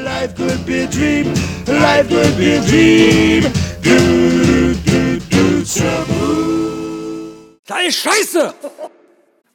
life could be a dream. Life could be a dream. Do, do, Da ist Scheiße!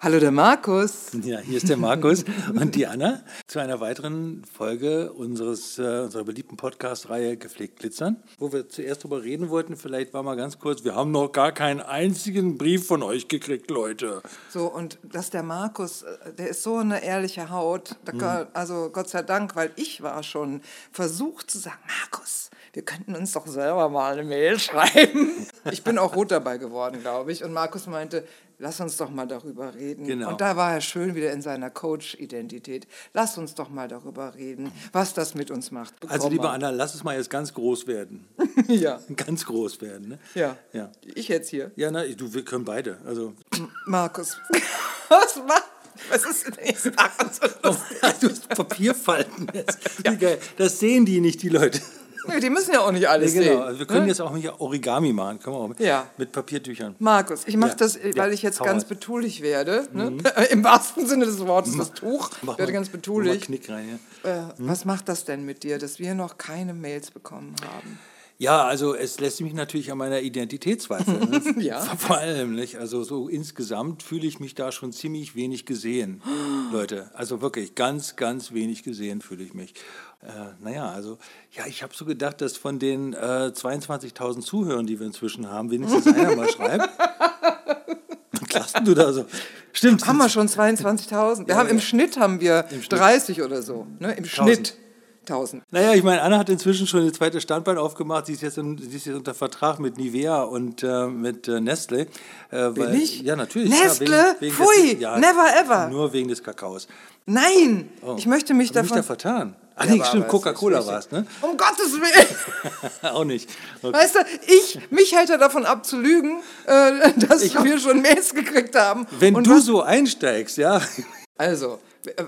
Hallo, der Markus. Ja, hier ist der Markus und die Anna zu einer weiteren Folge unseres, äh, unserer beliebten Podcast-Reihe Gepflegt Glitzern, wo wir zuerst darüber reden wollten. Vielleicht war mal ganz kurz, wir haben noch gar keinen einzigen Brief von euch gekriegt, Leute. So, und dass der Markus, äh, der ist so eine ehrliche Haut. Da kann, also Gott sei Dank, weil ich war schon versucht zu sagen, Markus, wir könnten uns doch selber mal eine Mail schreiben. Ich bin auch rot dabei geworden, glaube ich. Und Markus meinte, lass uns doch mal darüber reden. Genau. Und da war er schön wieder in seiner Coach-Identität. Lass uns doch mal darüber reden, was das mit uns macht. Also, Bekomm liebe. Anna, lass es mal jetzt ganz groß werden. Ja, Ganz groß werden, ne? ja. Ja, Ich jetzt hier. ja na, du, wir können beide. Also, Markus, was macht... Was ist denn jetzt so lustig? du hast Papierfalten jetzt. Wie geil. Das sehen die nicht, die Leute. Nee, Die müssen ja auch nicht alles Ja, genau. sehen. Also wir können ne? jetzt auch hier Origami machen. Können wir auch mit, Ja. mit Papiertüchern. Markus, ich mache Ja. das, weil ich jetzt hau ganz raus. betulich werde. Ne? Im wahrsten Sinne des Wortes, das Tuch. Mach Ich werde mal- ganz betulich. Rein. Äh, Was macht das denn mit dir, dass wir noch keine Mails bekommen haben? Ja, also es lässt mich natürlich an meiner Identität zweifeln. Ne? Ja. Vor allem, nicht? Also so insgesamt fühle ich mich da schon ziemlich wenig gesehen, Leute. Also wirklich ganz, ganz wenig gesehen fühle ich mich. Äh, naja, also ja, ich habe so gedacht, dass von den äh, 22.000 Zuhörern, die wir inzwischen haben, wenigstens einer mal schreibt. Lachst du da so? Stimmt. Haben wir schon 22.000? Wir haben im Schnitt haben wir 30 oder so. Ne? Im Schnitt 1000. Naja, ich meine, Anna hat inzwischen schon das zweite Standbein aufgemacht. Sie ist jetzt, in, sie ist jetzt unter Vertrag mit Nivea und äh, mit äh, Nestle. Äh, weil, ich? Ja, natürlich. Nestle? Ja, wegen, wegen Pfui, des, ja, never ever. Nur wegen des Kakaos. Nein, Oh. ich möchte mich ich mich davon... da vertan. Ach Ja, nee, stimmt, Coca-Cola war es, ne? Um Gottes Willen! Auch nicht. Okay. Weißt du, ich, mich hält er davon ab zu lügen, äh, dass wir schon Mails gekriegt haben. Wenn Und du was- so einsteigst, ja. Also,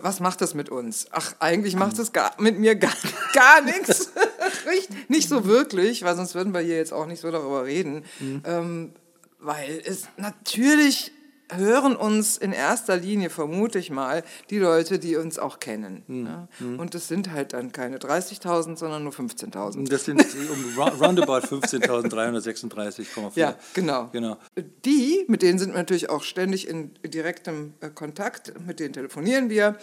was macht das mit uns? Ach, eigentlich macht es gar, mit mir gar, gar nichts. Nicht- Nicht so wirklich, weil sonst würden wir hier jetzt auch nicht so darüber reden. Ähm, weil es natürlich hören uns in erster Linie, vermute ich mal, die Leute, die uns auch kennen. Ja? Und es sind halt dann keine 30.000, sondern nur 15.000. Das sind um rou- roundabout 15.336,4. Ja, genau. Genau. Die, mit denen sind wir natürlich auch ständig in direktem äh, Kontakt, mit denen telefonieren wir,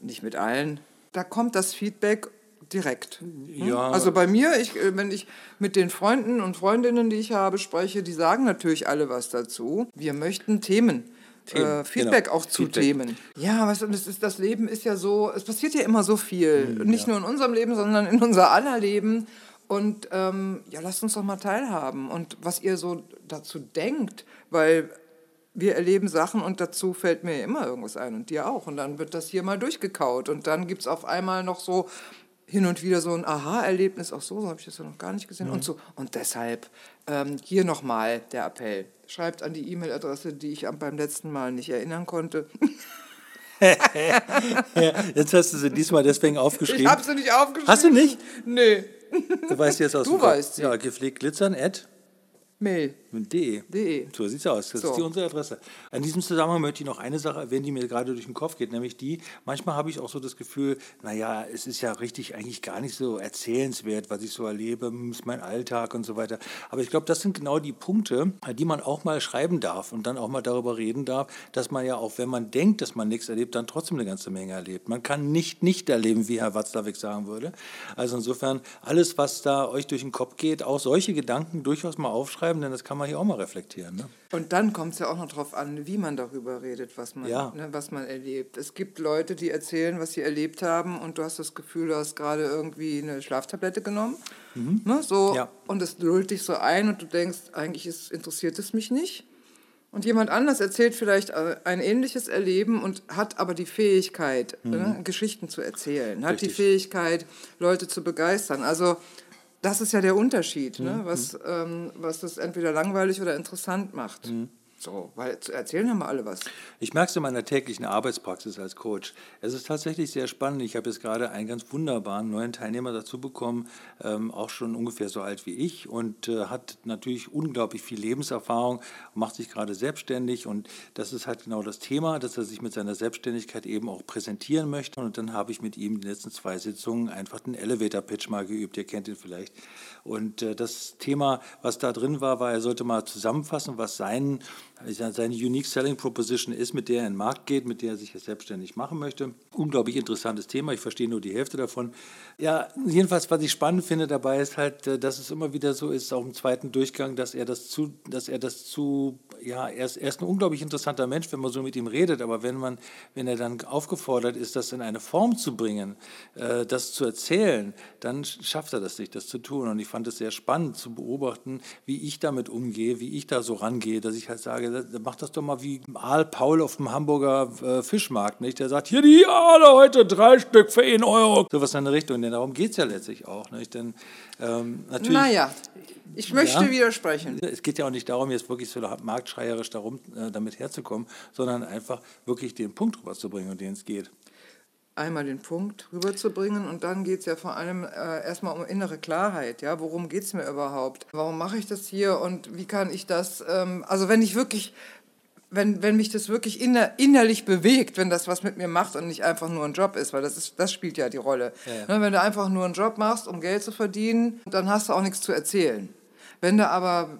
nicht mit allen. Da kommt das Feedback direkt. Hm? Ja. Also bei mir, ich, äh, wenn ich mit den Freunden und Freundinnen, die ich habe, spreche, die sagen natürlich alle was dazu. Wir möchten Themen. Themen, äh, Feedback genau. auch zu Feedback. Themen. Ja, weißt du, das, ist, das Leben ist ja so, es passiert ja immer so viel. Hm, Nicht nur in unserem Leben, sondern in unser aller Leben. Und ähm, ja, lasst uns doch mal teilhaben. Und was ihr so dazu denkt, weil wir erleben Sachen und dazu fällt mir immer irgendwas ein und dir auch. Und dann wird das hier mal durchgekaut. Und dann gibt es auf einmal noch so hin und wieder so ein Aha-Erlebnis. Ach so, so habe ich das ja noch gar nicht gesehen. Und so. Und deshalb ähm, hier nochmal der Appell. Schreibt an die E-Mail-Adresse, die ich beim letzten Mal nicht erinnern konnte. Ja, jetzt hast du sie diesmal deswegen aufgeschrieben. Ich habe sie nicht aufgeschrieben. Hast du nicht? Nee. Du weißt jetzt aus Du weißt sie. Ja, gepflegt glitzern at Mail. De. De. So sieht's aus. Das So. ist die unsere Adresse. In diesem Zusammenhang möchte ich noch eine Sache erwähnen, die mir gerade durch den Kopf geht, nämlich die, manchmal habe ich auch so das Gefühl, naja, es ist ja richtig eigentlich gar nicht so erzählenswert, was ich so erlebe, ist mein Alltag und so weiter. Aber ich glaube, das sind genau die Punkte, die man auch mal schreiben darf und dann auch mal darüber reden darf, dass man ja auch, wenn man denkt, dass man nichts erlebt, dann trotzdem eine ganze Menge erlebt. Man kann nicht nicht erleben, wie Herr Watzlawick sagen würde. Also insofern, alles, was da euch durch den Kopf geht, auch solche Gedanken durchaus mal aufschreiben, denn das kann man hier auch mal reflektieren. Ne? Und dann kommt es ja auch noch darauf an, wie man darüber redet, was man, Ja. ne, was man erlebt. Es gibt Leute, die erzählen, was sie erlebt haben und du hast das Gefühl, du hast gerade irgendwie eine Schlaftablette genommen. Ne, so, Mhm. Ja. Und es lullt dich so ein und du denkst, eigentlich ist, interessiert es mich nicht. Und jemand anders erzählt vielleicht äh, ein ähnliches Erleben und hat aber die Fähigkeit, ne, Geschichten zu erzählen, hat die Mhm. Richtig. Fähigkeit, Leute zu begeistern. Also das ist ja der Unterschied, Mhm. ne, was, ähm, was das entweder langweilig oder interessant macht. So, weil erzählen haben wir alle was. Ich merke es in meiner täglichen Arbeitspraxis als Coach. Es ist tatsächlich sehr spannend. Ich habe jetzt gerade einen ganz wunderbaren neuen Teilnehmer dazu bekommen, ähm, auch schon ungefähr so alt wie ich und äh, hat natürlich unglaublich viel Lebenserfahrung, macht sich gerade selbstständig und das ist halt genau das Thema, dass er sich mit seiner Selbstständigkeit eben auch präsentieren möchte. Und dann habe ich mit ihm die letzten zwei Sitzungen einfach den Elevator-Pitch mal geübt. Ihr kennt ihn vielleicht. Und äh, das Thema, was da drin war, war, er sollte mal zusammenfassen, was sein seine Unique Selling Proposition ist, mit der er in den Markt geht, mit der er sich selbstständig machen möchte. Unglaublich interessantes Thema, ich verstehe nur die Hälfte davon. Ja, jedenfalls, was ich spannend finde dabei, ist halt, äh, dass es immer wieder so ist, auch im zweiten Durchgang, dass er das zu, dass er das zu, ja, er ist, er ist ein unglaublich interessanter Mensch, wenn man so mit ihm redet, aber wenn man, wenn er dann aufgefordert ist, das in eine Form zu bringen, äh, das zu erzählen, dann schafft er das nicht, das zu tun. Und ich fand es sehr spannend zu beobachten, wie ich damit umgehe, wie ich da so rangehe, dass ich halt sage, sage, mach das doch mal wie Aal Paul auf dem Hamburger äh, Fischmarkt, nicht? Der sagt, hier die Aale heute drei Stück für 1 Euro. So was in der Richtung, denn darum geht es ja letztlich auch, nicht? Denn ähm, natürlich... Naja, ich möchte Ja. widersprechen. Es geht ja auch nicht darum, jetzt wirklich so marktschreierisch darum, äh, damit herzukommen, sondern einfach wirklich den Punkt rüberzubringen, um den es geht. Einmal den Punkt rüberzubringen und dann geht es ja vor allem äh, erstmal um innere Klarheit. Ja, worum geht es mir überhaupt? Warum mache ich das hier und wie kann ich das? Ähm, also wenn ich wirklich, wenn, wenn mich das wirklich inner, innerlich bewegt, wenn das was mit mir macht und nicht einfach nur ein Job ist, weil das ist, das spielt ja die Rolle. Ja, Ne, wenn du einfach nur einen Job machst, um Geld zu verdienen, dann hast du auch nichts zu erzählen. Wenn du aber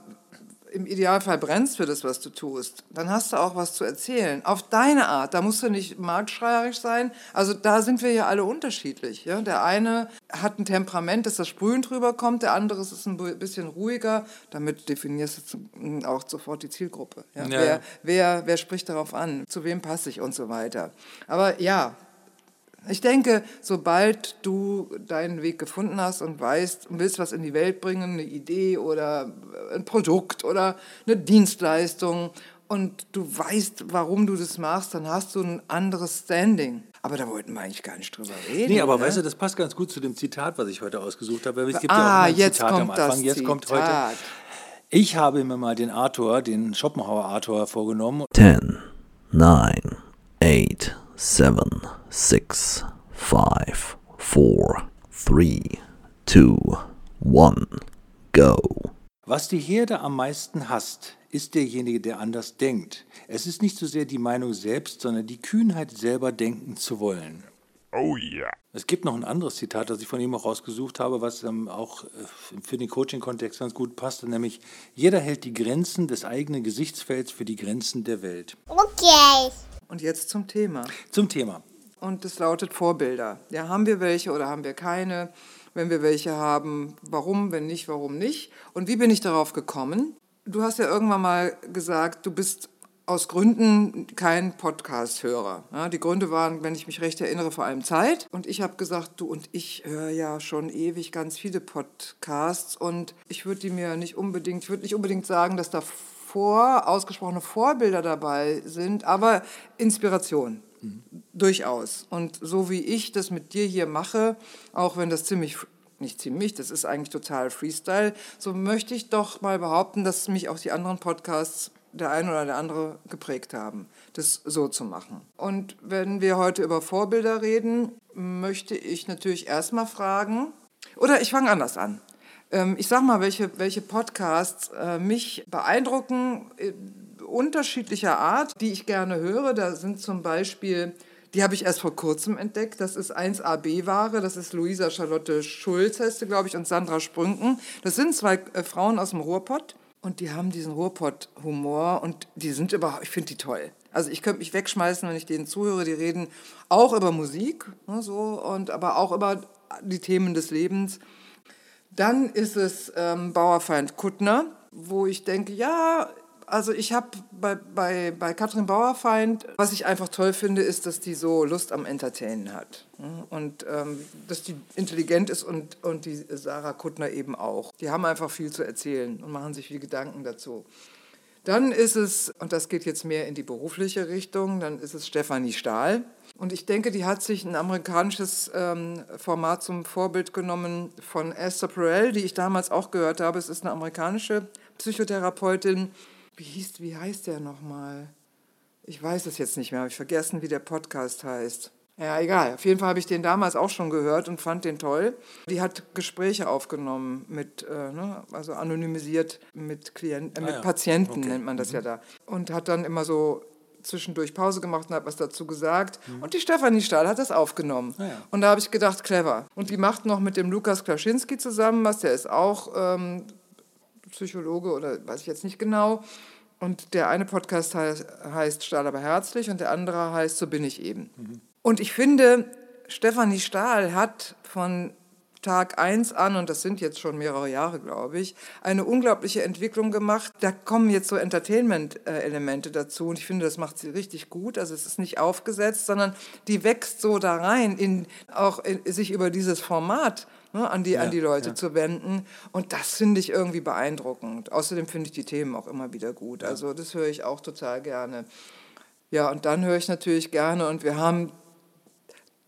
im Idealfall brennst für das, was du tust, dann hast du auch was zu erzählen. Auf deine Art. Da musst du nicht marktschreierisch sein. Also da sind wir ja alle unterschiedlich. Ja? Der eine hat ein Temperament, dass das sprühend rüberkommt, der andere ist ein bisschen ruhiger. Damit definierst du auch sofort die Zielgruppe. Ja? Ja. Wer, wer, wer spricht darauf an? Zu wem passe ich und so weiter. Aber ja, ich denke, sobald du deinen Weg gefunden hast und weißt und willst was in die Welt bringen, eine Idee oder ein Produkt oder eine Dienstleistung und du weißt, warum du das machst, dann hast du ein anderes Standing. Aber da wollten wir eigentlich gar nicht drüber reden. Nee, aber ne? weißt du, das passt ganz gut zu dem Zitat, was ich heute ausgesucht habe. Es gibt Ah, ja auch ein jetzt Zitat am kommt das Anfang. Jetzt kommt heute. Zitat. Ich habe mir mal den Arthur, den Schopenhauer Arthur vorgenommen 10, 9, 8, 7, 6, 5, 4, 3, 2, 1, go. Was die Herde am meisten hasst, ist derjenige, der anders denkt. Es ist nicht so sehr die Meinung selbst, sondern die Kühnheit, selber denken zu wollen. Oh yeah. Es gibt noch ein anderes Zitat, das ich von ihm auch rausgesucht habe, was ähm, auch äh, für den Coaching-Kontext ganz gut passt, nämlich jeder hält die Grenzen des eigenen Gesichtsfelds für die Grenzen der Welt. Okay. Und jetzt zum Thema. Zum Thema. Und das lautet Vorbilder. Ja, haben wir welche oder haben wir keine? Wenn wir welche haben, warum? Wenn nicht, warum nicht? Und wie bin ich darauf gekommen? Du hast ja irgendwann mal gesagt, du bist aus Gründen kein Podcast-Hörer. Ja, die Gründe waren, wenn ich mich recht erinnere, vor allem Zeit. Und ich habe gesagt, du und ich höre ja schon ewig ganz viele Podcasts und ich würde die mir nicht unbedingt, ich würde nicht unbedingt sagen, dass da vor, ausgesprochene Vorbilder dabei sind, aber Inspiration. Durchaus. Und so wie ich das mit dir hier mache, auch wenn das ziemlich, nicht ziemlich, das ist eigentlich total Freestyle, so möchte ich doch mal behaupten, dass mich auch die anderen Podcasts der eine oder der andere geprägt haben, das so zu machen. Und wenn wir heute über Vorbilder reden, möchte ich natürlich erstmal fragen, oder ich fange anders an. Ähm, Ich sag mal, welche, welche Podcasts äh, mich beeindrucken, äh, unterschiedlicher Art, die ich gerne höre. Da sind zum Beispiel, die habe ich erst vor kurzem entdeckt, das ist 1AB-Ware, das ist Luisa Charlotte Schulz, heißt sie, glaube ich, und Sandra Sprünken. Das sind zwei äh, Frauen aus dem Ruhrpott und die haben diesen Ruhrpott-Humor und die sind überhaupt, ich finde die toll. Also ich könnte mich wegschmeißen, wenn ich denen zuhöre. Die reden auch über Musik, ne, so, und aber auch über die Themen des Lebens. Dann ist es ähm, Bauerfeind Kuttner, wo ich denke, ja, also ich habe bei, bei, bei Katrin Bauerfeind, was ich einfach toll finde, ist, dass die so Lust am Entertainen hat. Und ähm, dass die intelligent ist und, und die Sarah Kuttner eben auch. Die haben einfach viel zu erzählen und machen sich viel Gedanken dazu. Dann ist es, und das geht jetzt mehr in die berufliche Richtung, dann ist es Stefanie Stahl. Und ich denke, die hat sich ein amerikanisches ähm, Format zum Vorbild genommen von Esther Perel, die ich damals auch gehört habe. Es ist eine amerikanische Psychotherapeutin. wie, hieß, wie heißt der nochmal? Ich weiß es jetzt nicht mehr, habe ich vergessen, wie der Podcast heißt. Ja, egal. Auf jeden Fall habe ich den damals auch schon gehört und fand den toll. Die hat Gespräche aufgenommen mit, äh, ne, also anonymisiert mit Klienten, äh, mit Ah ja, Patienten okay. nennt man das ja da. Und hat dann immer so zwischendurch Pause gemacht und hat was dazu gesagt. Und die Stefanie Stahl hat das aufgenommen. Ah ja. Und da habe ich gedacht, clever. Und die macht noch mit dem Lukas Klaschinski zusammen was, der ist auch ähm, Psychologe oder weiß ich jetzt nicht genau. Und der eine Podcast heißt, heißt Stahl aber herzlich und der andere heißt So bin ich eben. Und ich finde, Stefanie Stahl hat von Tag 1 an, und das sind jetzt schon mehrere Jahre, glaube ich, eine unglaubliche Entwicklung gemacht. Da kommen jetzt so Entertainment-Elemente dazu und ich finde, das macht sie richtig gut. Also es ist nicht aufgesetzt, sondern die wächst so da rein, in, auch in, sich über dieses Format ne, an, die, an die Leute zu wenden. Und das finde ich irgendwie beeindruckend. Außerdem finde ich die Themen auch immer wieder gut. Also das höre ich auch total gerne. Ja, und dann höre ich natürlich gerne und wir haben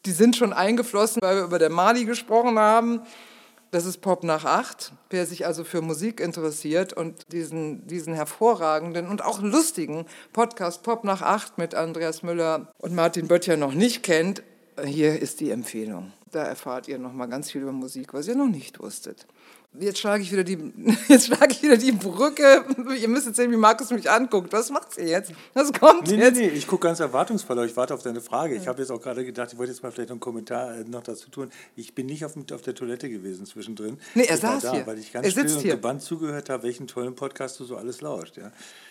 die sind schon eingeflossen, weil wir über der Mali gesprochen haben. Das ist Pop nach acht. Wer sich also für Musik interessiert und diesen, diesen hervorragenden und auch lustigen Podcast Pop nach acht mit Andreas Müller und Martin Böttcher noch nicht kennt, hier ist die Empfehlung. Da erfahrt ihr noch mal ganz viel über Musik, was ihr noch nicht wusstet. Jetzt schlage ich wieder die, jetzt schlage ich wieder die Brücke. Ihr müsst jetzt sehen, wie Markus mich anguckt. Was macht sie jetzt? Was kommt Nee, nee, jetzt? nee, ich gucke ganz erwartungsvoll, ich warte auf deine Frage. Ich habe jetzt auch gerade gedacht, ich wollte jetzt mal vielleicht einen Kommentar äh, noch dazu tun. Ich bin nicht auf, auf der Toilette gewesen zwischendrin. Nee, er ich saß da, hier. Weil ich ganz Er still sitzt und hier. gebannt zugehört habe, welchen tollen Podcast du so alles lauscht. Ja,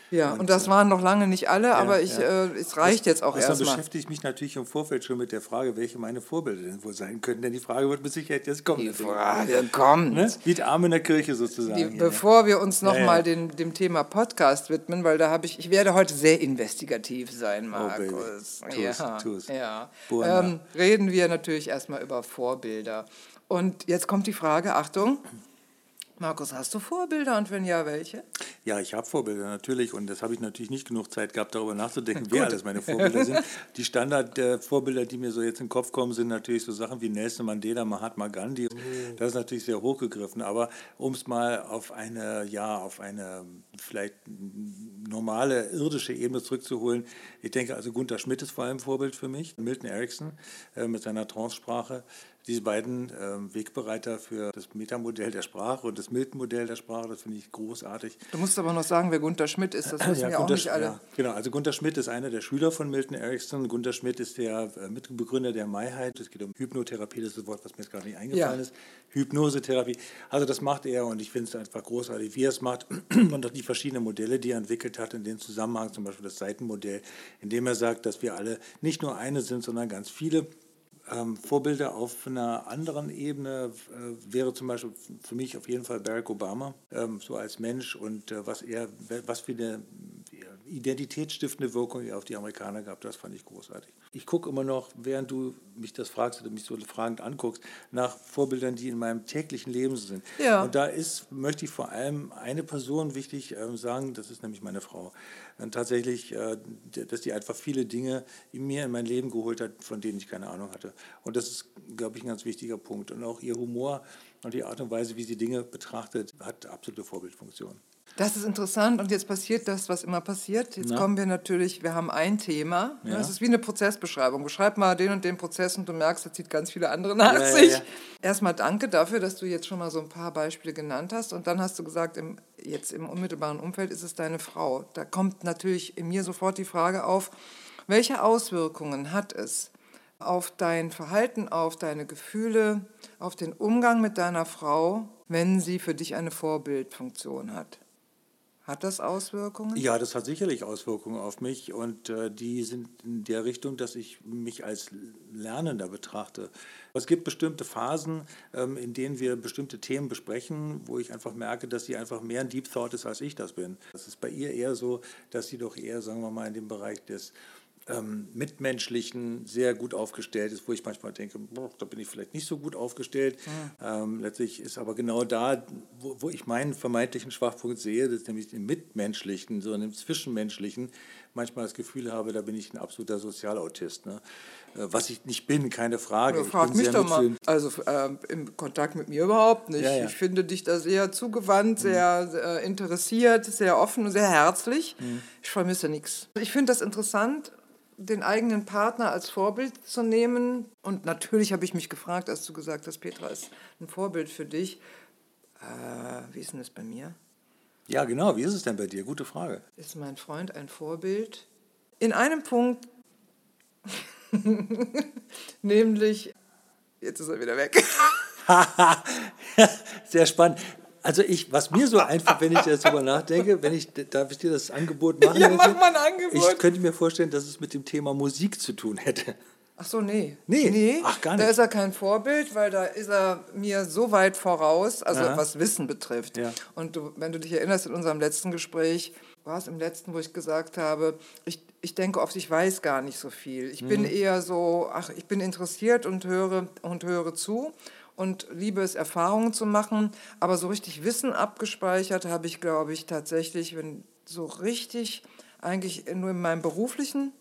Ja, und das waren noch lange nicht alle, aber ich, ja. äh, es reicht jetzt auch erstmal. beschäftige ich mich natürlich im Vorfeld schon mit der Frage, welche meine Vorbilder denn wohl sein könnten. Denn die Frage wird mit Sicherheit jetzt kommen. Die Frage kommt. Ne? Wie der Arm in der Kirche sozusagen. Die, ne? bevor wir uns Ja, nochmal ja. dem, dem Thema Podcast widmen, weil da habe ich, ich werde heute sehr investigativ sein, Oh, baby. Markus. Tu's, ja, tu's. ja. Ähm, reden wir natürlich erstmal über Vorbilder. Und jetzt kommt die Frage, Achtung, Markus, hast du Vorbilder und wenn ja, welche? Ja, ich habe Vorbilder natürlich und das habe ich natürlich nicht genug Zeit gehabt, darüber nachzudenken, wer alles meine Vorbilder sind. Die Standard-Vorbilder, die mir so jetzt in den Kopf kommen, sind natürlich so Sachen wie Nelson Mandela, Mahatma Gandhi. Das ist natürlich sehr hochgegriffen, aber um es mal auf eine, ja, auf eine vielleicht normale irdische Ebene zurückzuholen, ich denke also Gunther Schmidt ist vor allem Vorbild für mich, Milton Erickson äh, mit seiner Trance-Sprache. Diese beiden ähm, Wegbereiter für das Metamodell der Sprache und das Milton-Modell der Sprache, das finde ich großartig. Du musst aber noch sagen, wer Gunther Schmidt ist, das wissen ja, auch Gunther nicht alle. Ja, genau, also Gunther Schmidt ist einer der Schüler von Milton Erickson. Gunther Schmidt ist der äh, Mitbegründer der Maiheit. Es geht um Hypnotherapie, das ist das Wort, was mir jetzt gerade nicht eingefallen Ja. ist. Hypnosetherapie. Also das macht er und ich finde es einfach großartig, wie er es macht. Und auch die verschiedenen Modelle, die er entwickelt hat, in dem Zusammenhang, zum Beispiel das Seitenmodell, in dem er sagt, dass wir alle nicht nur eine sind, sondern ganz viele. Ähm, Vorbilder auf einer anderen Ebene äh, wäre zum Beispiel für mich auf jeden Fall Barack Obama, ähm, so als Mensch und äh, was er, was für eine identitätsstiftende Wirkung auf die Amerikaner gab, das fand ich großartig. Ich gucke immer noch, während du mich das fragst oder mich so fragend anguckst, nach Vorbildern, die in meinem täglichen Leben sind. Ja. Und da ist, möchte ich vor allem eine Person wichtig ähm, sagen, das ist nämlich meine Frau. Und tatsächlich, äh, dass die einfach viele Dinge in mir in mein Leben geholt hat, von denen ich keine Ahnung hatte. Und das ist, glaube ich, ein ganz wichtiger Punkt. Und auch ihr Humor und die Art und Weise, wie sie Dinge betrachtet, hat absolute Vorbildfunktion. Das ist interessant und jetzt passiert das, was immer passiert. Jetzt Na? kommen wir natürlich, wir haben ein Thema. Ja. Das ist wie eine Prozessbeschreibung. Beschreib mal den und den Prozess und du merkst, er zieht ganz viele andere nach ja, sich. ja. Erstmal danke dafür, dass du jetzt schon mal so ein paar Beispiele genannt hast. Und dann hast du gesagt, im, jetzt im unmittelbaren Umfeld ist es deine Frau. Da kommt natürlich in mir sofort die Frage auf, welche Auswirkungen hat es auf dein Verhalten, auf deine Gefühle, auf den Umgang mit deiner Frau, wenn sie für dich eine Vorbildfunktion hat? Hat das Auswirkungen? Ja, das hat sicherlich Auswirkungen auf mich und äh, die sind in der Richtung, dass ich mich als Lernender betrachte. Es gibt bestimmte Phasen, ähm, in denen wir bestimmte Themen besprechen, wo ich einfach merke, dass sie einfach mehr ein Deep Thought ist, als ich das bin. Das ist bei ihr eher so, dass sie doch eher, sagen wir mal, in dem Bereich des ähm, mitmenschlichen sehr gut aufgestellt ist, wo ich manchmal denke, boah, da bin ich vielleicht nicht so gut aufgestellt. Ja. Ähm, letztlich ist aber genau da, wo, wo, ich meinen vermeintlichen Schwachpunkt sehe, das ist nämlich im Mitmenschlichen, so im Zwischenmenschlichen, manchmal das Gefühl habe, da bin ich ein absoluter Sozialautist. Ne? Äh, was ich nicht bin, keine Frage. Ja, frag mich doch mal. Also äh, im Kontakt mit mir überhaupt nicht. Ja, ja. Ich finde dich da sehr zugewandt, mhm. sehr äh, interessiert, sehr offen und sehr herzlich. Mhm. Ich vermisse nichts. Ich finde das interessant, den eigenen Partner als Vorbild zu nehmen. Und natürlich habe ich mich gefragt, als du gesagt hast, Petra ist ein Vorbild für dich. Äh, wie ist denn das bei mir? Ja, genau. Wie ist es denn bei dir? Gute Frage. Ist mein Freund ein Vorbild? In einem Punkt, nämlich, jetzt ist er wieder weg. Sehr spannend. Also ich, was mir so einfach, wenn ich jetzt darüber nachdenke, wenn ich, darf ich dir das Angebot machen? Ja, mach mal ein Angebot. Ich könnte mir vorstellen, dass es mit dem Thema Musik zu tun hätte. Ach so, nee. Nee, nee. Ach, gar nicht. Da ist er kein Vorbild, weil da ist er mir so weit voraus, also Aha. was Wissen betrifft. Ja. Und du, wenn du dich erinnerst in unserem letzten Gespräch, war es im letzten, wo ich gesagt habe, ich, ich denke oft, ich weiß gar nicht so viel. Ich mhm. bin eher so, ach, ich bin interessiert und höre, und höre zu und liebe es, Erfahrungen zu machen. Aber so richtig Wissen abgespeichert habe ich, glaube ich, tatsächlich, wenn so richtig eigentlich nur in meinem beruflichen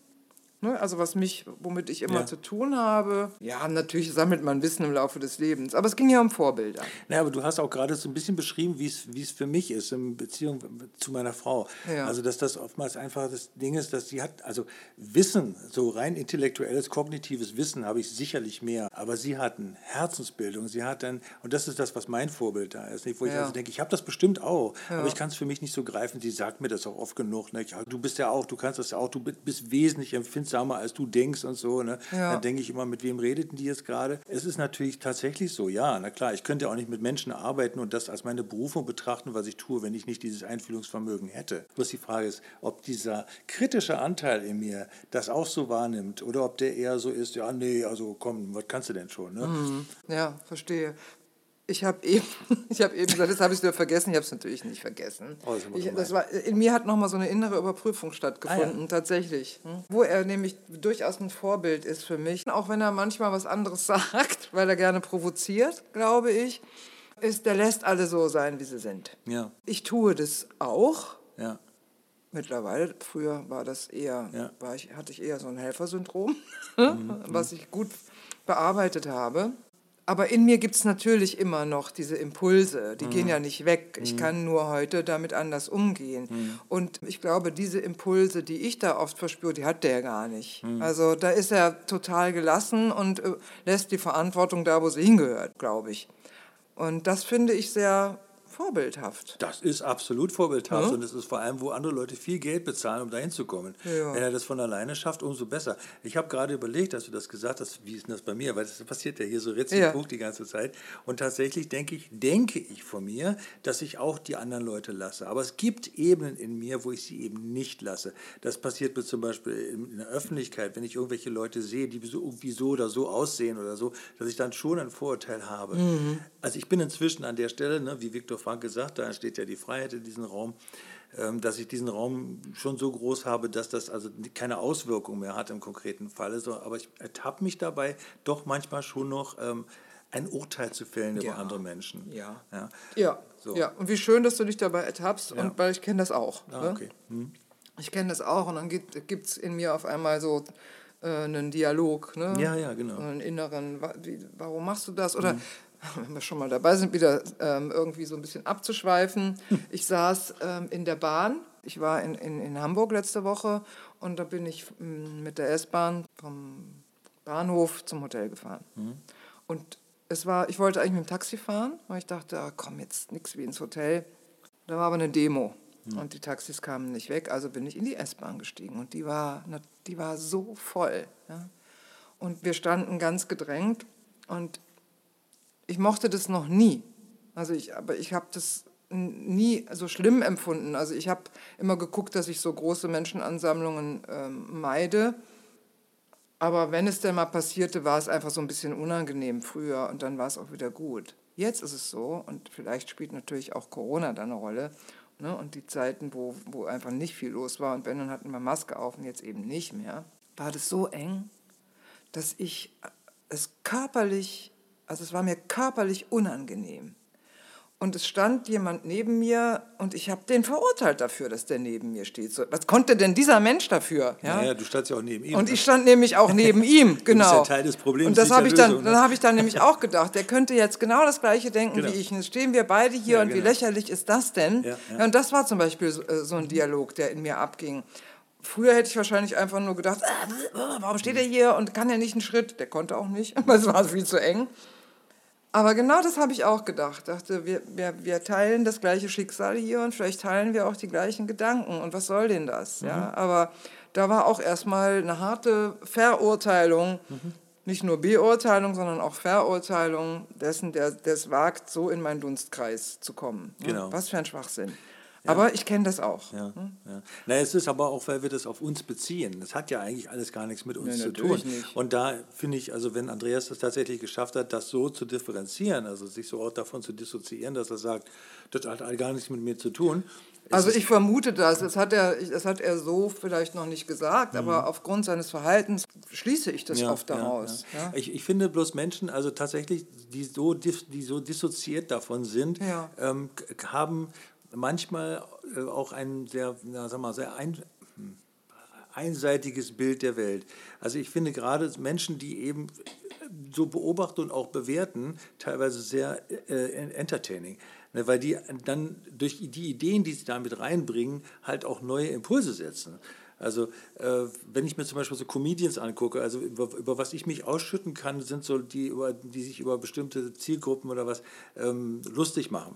Ne? Also was mich, womit ich immer ja. zu tun habe. Ja, natürlich sammelt man Wissen im Laufe des Lebens. Aber es ging ja um Vorbilder. Naja, aber du hast auch gerade so ein bisschen beschrieben, wie es für mich ist in Beziehung zu meiner Frau. Ja. Also dass das oftmals einfach das Ding ist, dass sie hat, also Wissen, so rein intellektuelles, kognitives Wissen habe ich sicherlich mehr. Aber sie hat eine Herzensbildung. Sie hat dann, und das ist das, was mein Vorbild da ist. Nicht? Wo ich also denke, ich habe das bestimmt auch. Ja. Aber ich kann es für mich nicht so greifen. Sie sagt mir das auch oft genug. Ne? Du bist ja auch, du kannst das ja auch, du bist wesentlich empfindlich empfindsamer, als du denkst und so. Ne? Ja. Dann denke ich immer, mit wem redeten die jetzt gerade? Es ist natürlich tatsächlich so, ja, na klar, ich könnte auch nicht mit Menschen arbeiten und das als meine Berufung betrachten, was ich tue, wenn ich nicht dieses Einfühlungsvermögen hätte. Bloß die Frage ist, ob dieser kritische Anteil in mir das auch so wahrnimmt oder ob der eher so ist, ja, nee, also komm, was kannst du denn schon? Ne? Mhm. Ja, verstehe. Ich habe eben, hab eben gesagt, das habe ich wieder vergessen. Ich habe es natürlich nicht vergessen. Oh, das ich, das war, in mir hat nochmal so eine innere Überprüfung stattgefunden, ah, ja. tatsächlich. Hm? Wo er nämlich durchaus ein Vorbild ist für mich. Auch wenn er manchmal was anderes sagt, weil er gerne provoziert, glaube ich, ist, der lässt alle so sein, wie sie sind. Ja. Ich tue das auch. Ja. Mittlerweile, früher war das eher, ja. war ich, hatte ich eher so ein Helfersyndrom, mhm. was ich gut bearbeitet habe. Aber in mir gibt es natürlich immer noch diese Impulse, die mhm. gehen ja nicht weg. Ich mhm. kann nur heute damit anders umgehen. Mhm. Und ich glaube, diese Impulse, die ich da oft verspüre, die hat der gar nicht. Mhm. Also da ist er total gelassen und äh, lässt die Verantwortung da, wo sie hingehört, glaube ich. Und das finde ich sehr vorbildhaft. Das ist absolut vorbildhaft ja? und es ist vor allem, wo andere Leute viel Geld bezahlen, um dahin zu kommen. Ja. Wenn er das von alleine schafft, umso besser. Ich habe gerade überlegt, dass du das gesagt hast, wie ist denn das bei mir? Weil das passiert ja hier so reziprok ja. die ganze Zeit. Und tatsächlich denke ich, denke ich von mir, dass ich auch die anderen Leute lasse. Aber es gibt Ebenen in mir, wo ich sie eben nicht lasse. Das passiert mir zum Beispiel in der Öffentlichkeit, wenn ich irgendwelche Leute sehe, die so, irgendwie so oder so aussehen oder so, dass ich dann schon ein Vorurteil habe. Mhm. Also ich bin inzwischen an der Stelle, ne, wie Viktor Frank gesagt, da entsteht ja die Freiheit in diesem Raum, ähm, dass ich diesen Raum schon so groß habe, dass das also keine Auswirkung mehr hat im konkreten Falle. aber ich ertappe mich dabei doch manchmal schon noch ähm, ein Urteil zu fällen ja. über andere Menschen. Ja. Ja. Ja. So. ja. Und wie schön, dass du dich dabei ertappst, ja. und weil ich kenne das auch. Ah, ne? okay. Hm. Ich kenne das auch und dann gibt es in mir auf einmal so äh, einen Dialog. Ne? Ja, ja, genau. Einen inneren, warum machst du das? Oder hm wenn wir schon mal dabei sind, wieder ähm, irgendwie so ein bisschen abzuschweifen. Ich saß ähm, in der Bahn. Ich war in, in, in Hamburg letzte Woche und da bin ich mm, mit der S-Bahn vom Bahnhof zum Hotel gefahren. Mhm. Und es war, ich wollte eigentlich mit dem Taxi fahren, weil ich dachte, ah, komm, jetzt nichts wie ins Hotel. Da war aber eine Demo mhm. und die Taxis kamen nicht weg, also bin ich in die S-Bahn gestiegen und die war, die war so voll. Ja? Und wir standen ganz gedrängt und ich mochte das noch nie. Also ich, aber ich habe das nie so schlimm empfunden. Also ich habe immer geguckt, dass ich so große Menschenansammlungen ähm, meide. Aber wenn es denn mal passierte, war es einfach so ein bisschen unangenehm früher und dann war es auch wieder gut. Jetzt ist es so und vielleicht spielt natürlich auch Corona da eine Rolle ne? und die Zeiten, wo, wo einfach nicht viel los war und wenn, dann hatten wir Maske auf und jetzt eben nicht mehr. war das so eng, dass ich es körperlich, also es war mir körperlich unangenehm. Und es stand jemand neben mir und ich habe den verurteilt dafür, dass der neben mir steht. So, was konnte denn dieser Mensch dafür? Ja, naja, du standst ja auch neben ihm. Und ich stand nämlich auch neben ihm, genau. Das ist ja Teil des Problems. Und das habe ich dann, ne? dann habe ich dann nämlich auch gedacht, der könnte jetzt genau das Gleiche denken genau. wie ich. Und jetzt stehen wir beide hier ja, und genau. wie lächerlich ist das denn? Ja, ja. und das war zum Beispiel so, äh, so ein Dialog, der in mir abging. Früher hätte ich wahrscheinlich einfach nur gedacht, äh, warum steht er hier und kann er nicht einen Schritt? Der konnte auch nicht, weil es war viel zu eng. Aber genau das habe ich auch gedacht. Dachte, wir, wir, wir teilen das gleiche Schicksal hier und vielleicht teilen wir auch die gleichen Gedanken. Und was soll denn das? Mhm. Ja, aber da war auch erstmal eine harte Verurteilung, mhm. nicht nur Beurteilung, sondern auch Verurteilung dessen, der es wagt, so in meinen Dunstkreis zu kommen. Genau. Was für ein Schwachsinn. Aber ich kenne das auch. Ja, hm? ja. Na, es ist aber auch, weil wir das auf uns beziehen. Das hat ja eigentlich alles gar nichts mit uns nee, zu tun. Nicht. Und da finde ich, also wenn Andreas das tatsächlich geschafft hat, das so zu differenzieren, also sich so auch davon zu dissoziieren, dass er sagt, das hat gar nichts mit mir zu tun. Also ich vermute das. Das hat er, das hat er so vielleicht noch nicht gesagt, mhm. aber aufgrund seines Verhaltens schließe ich das ja, oft daraus. Ja, ja. Ich, ich finde bloß Menschen, also tatsächlich, die so, die so dissoziiert davon sind, ähm, haben manchmal äh, auch ein sehr, na, sag mal, sehr ein, einseitiges Bild der Welt. Also ich finde gerade Menschen, die eben so beobachten und auch bewerten, teilweise sehr äh, entertaining. Ne, weil die dann durch die Ideen, die sie damit reinbringen, halt auch neue Impulse setzen. Also äh, wenn ich mir zum Beispiel so Comedians angucke, also über, über, was ich mich ausschütten kann, sind so die, die sich über bestimmte Zielgruppen oder was ähm, lustig machen.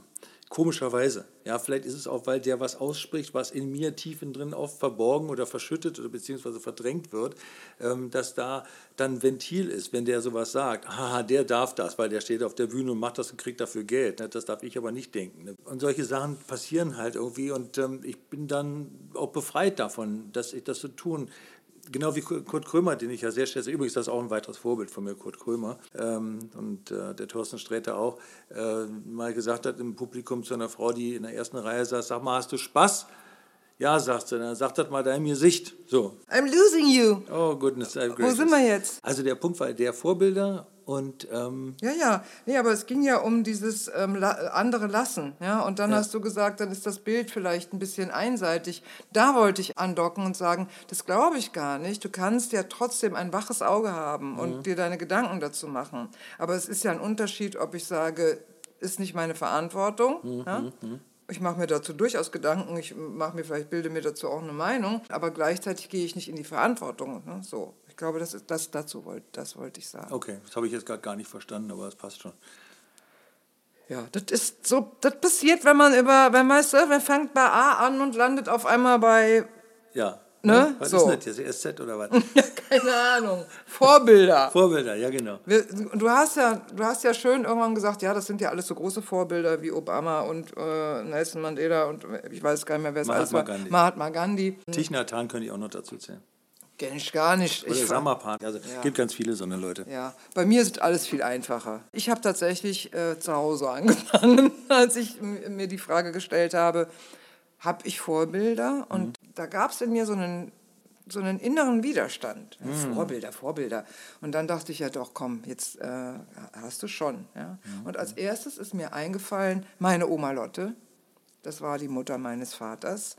Komischerweise. Ja, vielleicht ist es auch, weil der was ausspricht, was in mir tief in drin oft verborgen oder verschüttet oder beziehungsweise verdrängt wird, ähm, dass da dann Ventil ist, wenn der sowas sagt. Haha, der darf das, weil der steht auf der Bühne und macht das und kriegt dafür Geld. Ne? Das darf ich aber nicht denken. Ne? Und solche Sachen passieren halt irgendwie und ähm, ich bin dann auch befreit davon, dass ich das so tun genau wie Kurt Krömer, den ich ja sehr schätze. Übrigens, das ist auch ein weiteres Vorbild von mir, Kurt Krömer. Ähm, und äh, der Thorsten Sträter auch, äh, mal gesagt hat im Publikum zu einer Frau, die in der ersten Reihe saß, sag mal, hast du Spaß? Ja, sagt sie, dann sag das mal deinem Gesicht. So. I'm losing you. Oh, goodness. Wo sind wir jetzt? Also der Punkt war der Vorbilder und, ähm ja, ja, nee, aber es ging ja um dieses ähm, la andere Lassen. Ja? Und dann ja. hast du gesagt, dann ist das Bild vielleicht ein bisschen einseitig. Da wollte ich andocken und sagen, das glaube ich gar nicht. Du kannst ja trotzdem ein waches Auge haben und mhm. dir deine Gedanken dazu machen. Aber es ist ja ein Unterschied, ob ich sage, ist nicht meine Verantwortung. Mhm. Ja? Ich mache mir dazu durchaus Gedanken, ich mache mir vielleicht bilde mir dazu auch eine Meinung, aber gleichzeitig gehe ich nicht in die Verantwortung. Ne? So glaube, das, ist, das dazu wollte, das wollte ich sagen. Okay, das habe ich jetzt gerade gar nicht verstanden, aber es passt schon. Ja, das ist so, das passiert, wenn man über, wenn man, man fängt bei A an und landet auf einmal bei. Ja. Ne? Was so. ist das jetzt? SZ oder was? keine Ahnung. Vorbilder. Vorbilder, ja, genau. Du, hast ja, du hast ja schön irgendwann gesagt, ja, das sind ja alles so große Vorbilder wie Obama und äh, Nelson Mandela und ich weiß gar nicht mehr, wer es alles war. Gandhi. Mahatma Gandhi. Thich Nhat Hanh könnte ich auch noch dazu zählen. Kenne ich gar nicht. Oder Summerpan. Also ja. gibt ganz viele so eine Leute. Ja, bei mir ist alles viel einfacher. Ich habe tatsächlich äh, zu Hause angefangen, als ich mir die Frage gestellt habe, habe ich Vorbilder? Und mhm. da gab es in mir so einen so einen inneren Widerstand. Mhm. Vorbilder, Vorbilder. Und dann dachte ich ja doch, komm, jetzt äh, hast du schon. Ja? Mhm. Und als erstes ist mir eingefallen, meine Oma Lotte, das war die Mutter meines Vaters,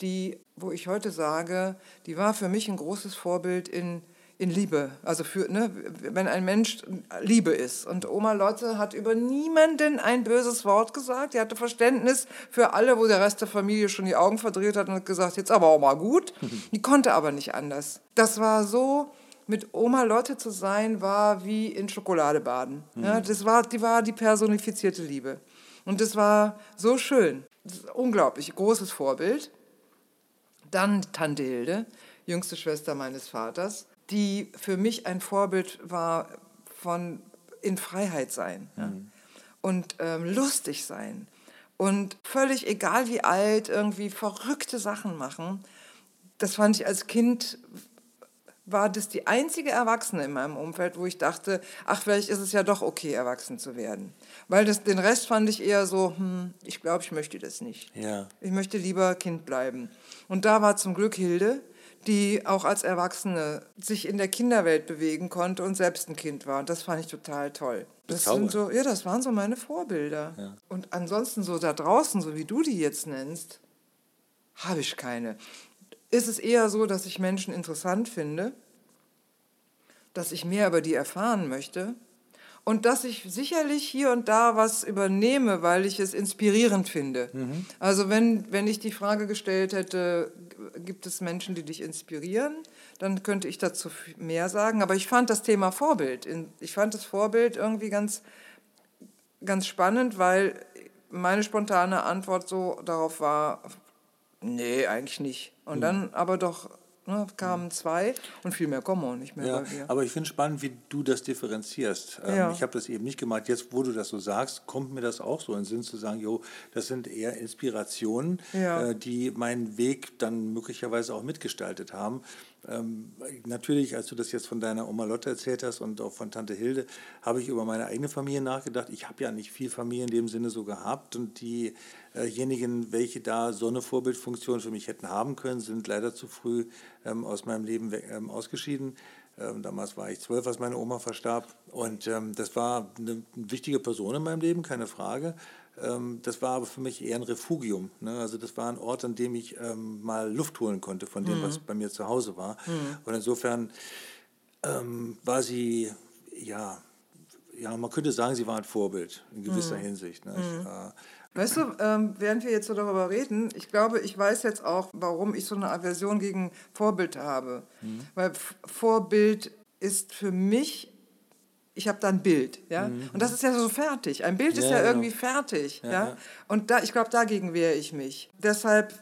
die, wo ich heute sage, die war für mich ein großes Vorbild in, in Liebe. Also für, ne, wenn ein Mensch Liebe ist. Und Oma Lotte hat über niemanden ein böses Wort gesagt. Die hatte Verständnis für alle, wo der Rest der Familie schon die Augen verdreht hat und hat gesagt, jetzt aber auch mal gut. Die konnte aber nicht anders. Das war so, mit Oma Lotte zu sein, war wie in Schokolade baden. Ja, mhm. das war, die war die personifizierte Liebe. Und das war so schön. unglaublich großes Vorbild. Dann Tante Hilde, jüngste Schwester meines Vaters, die für mich ein Vorbild war von in Freiheit sein ja? Mhm. und ähm, lustig sein und völlig egal wie alt irgendwie verrückte Sachen machen. Das fand ich als Kind war das die einzige Erwachsene in meinem Umfeld, wo ich dachte, ach, vielleicht ist es ja doch okay, erwachsen zu werden. Weil das, den Rest fand ich eher so, hm, ich glaube, ich möchte das nicht. Ja. Ich möchte lieber Kind bleiben. Und da war zum Glück Hilde, die auch als Erwachsene sich in der Kinderwelt bewegen konnte und selbst ein Kind war. Und das fand ich total toll. Das sind so, ja, das waren so meine Vorbilder. Ja. Und ansonsten so da draußen, so wie du die jetzt nennst, habe ich keine. Ist es eher so, dass ich Menschen interessant finde, dass ich mehr über die erfahren möchte und dass ich sicherlich hier und da was übernehme, weil ich es inspirierend finde. Mhm. Also wenn, wenn ich die Frage gestellt hätte, gibt es Menschen, die dich inspirieren, dann könnte ich dazu mehr sagen. Aber ich fand das Thema Vorbild, ich fand das Vorbild irgendwie ganz, ganz spannend, weil meine spontane Antwort so darauf war, nee, eigentlich nicht. Und Mhm. dann aber doch ne, kamen zwei und viel mehr kommen auch nicht mehr Ja, bei mir. aber ich finde spannend, wie du das differenzierst. Ähm, Ja. Ich habe das eben nicht gemacht. Jetzt, wo du das so sagst, kommt mir das auch so in den Sinn zu sagen, jo, das sind eher Inspirationen, Ja. äh, die meinen Weg dann möglicherweise auch mitgestaltet haben. Ähm, natürlich, als du das jetzt von deiner Oma Lotte erzählt hast und auch von Tante Hilde, habe ich über meine eigene Familie nachgedacht. Ich habe ja nicht viel Familie in dem Sinne so gehabt und diejenigen, welche da so eine Vorbildfunktion für mich hätten haben können, sind leider zu früh ähm, aus meinem Leben ähm, ausgeschieden. Ähm, damals war ich zwölf, als meine Oma verstarb. Und ähm, das war eine wichtige Person in meinem Leben, keine Frage. Ähm, das war aber für mich eher ein Refugium. Ne? Also das war ein Ort, an dem ich ähm, mal Luft holen konnte von dem, was bei mir zu Hause war. Und insofern ähm, war sie, ja, ja, man könnte sagen, sie war ein Vorbild in gewisser Hinsicht. Ne? Ich, äh, Weißt du, ähm, während wir jetzt so darüber reden, ich glaube, ich weiß jetzt auch, warum ich so eine Aversion gegen Vorbild habe. Mhm. Weil Vorbild ist für mich, ich habe da ein Bild, ja, und das ist ja so fertig. Ein Bild ist Mhm. Ja, ja, genau. irgendwie fertig, ja. ja. Und da, ich glaube, dagegen wehre ich mich. Deshalb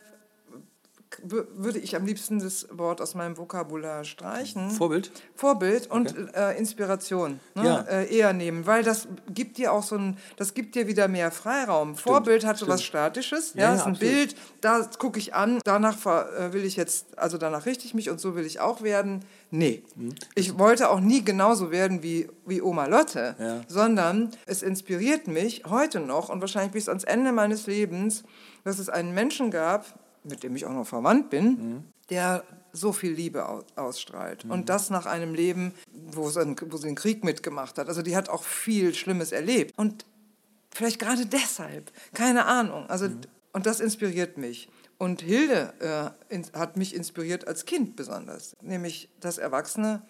würde ich am liebsten das Wort aus meinem Vokabular streichen. Vorbild? Vorbild und äh, Inspiration ne? Ja. äh, eher nehmen, weil das gibt dir auch so ein, das gibt dir wieder mehr Freiraum. Vorbild hat so was Statisches, ja, Ja, ist ein absolut. Bild, da gucke ich an, danach äh, will ich jetzt, also danach richte ich mich und so will ich auch werden. Nee, Mhm. ich wollte auch nie genauso werden wie, wie Oma Lotte, Ja. sondern es inspiriert mich heute noch und wahrscheinlich bis ans Ende meines Lebens, dass es einen Menschen gab, mit dem ich auch noch verwandt bin, Mhm. der so viel Liebe au- ausstrahlt. Und das nach einem Leben, wo sie, einen, wo sie einen Krieg mitgemacht hat. Also die hat auch viel Schlimmes erlebt. Und vielleicht gerade deshalb, keine Ahnung. Also, Und das inspiriert mich. Und Hilde äh, in, hat mich inspiriert als Kind besonders. Nämlich, dass Erwachsene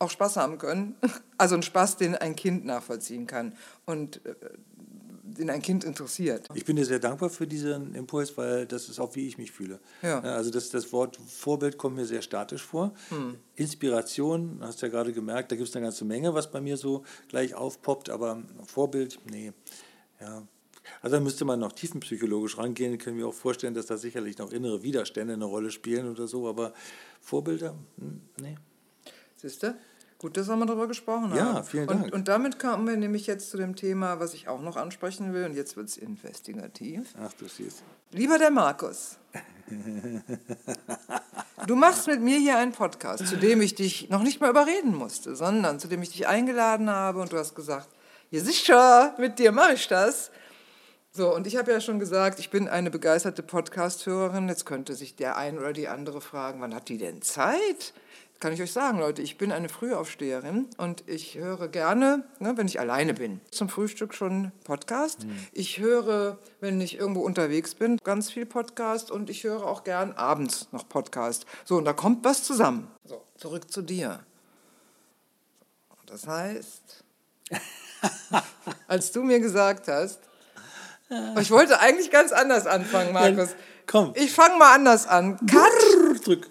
auch Spaß haben können. Also einen Spaß, den ein Kind nachvollziehen kann. Und äh, den ein Kind interessiert. Ich bin dir sehr dankbar für diesen Impuls, weil das ist auch, wie ich mich fühle. Ja. Also das, das Wort Vorbild kommt mir sehr statisch vor. Inspiration, hast du ja gerade gemerkt, da gibt es eine ganze Menge, was bei mir so gleich aufpoppt, aber Vorbild, nee. Ja. Also da müsste man noch tiefenpsychologisch rangehen, können wir auch vorstellen, dass da sicherlich noch innere Widerstände eine Rolle spielen oder so, aber Vorbilder, hm, nee. Siehst du? Gut, dass wir mal darüber gesprochen Ja, haben. vielen und, Dank. Und damit kommen wir nämlich jetzt zu dem Thema, was ich auch noch ansprechen will. Und jetzt wird es investigativ. Ach du siehst. Lieber der Markus, du machst mit mir hier einen Podcast, zu dem ich dich noch nicht mal überreden musste, sondern zu dem ich dich eingeladen habe und du hast gesagt, ja sicher, mit dir mache ich das. So, und ich habe ja schon gesagt, ich bin eine begeisterte Podcast-Hörerin. Jetzt könnte sich der ein oder die andere fragen, wann hat die denn Zeit? Kann ich euch sagen, Leute, ich bin eine Frühaufsteherin und ich höre gerne, ne, wenn ich alleine bin, zum Frühstück schon Podcast. Ich höre, wenn ich irgendwo unterwegs bin, ganz viel Podcast und ich höre auch gern abends noch Podcast. So, und da kommt was zusammen. So, zurück zu dir. Das heißt, als du mir gesagt hast, ich wollte eigentlich ganz anders anfangen, Markus. komm. Ich fange mal anders an. Cut! Drück.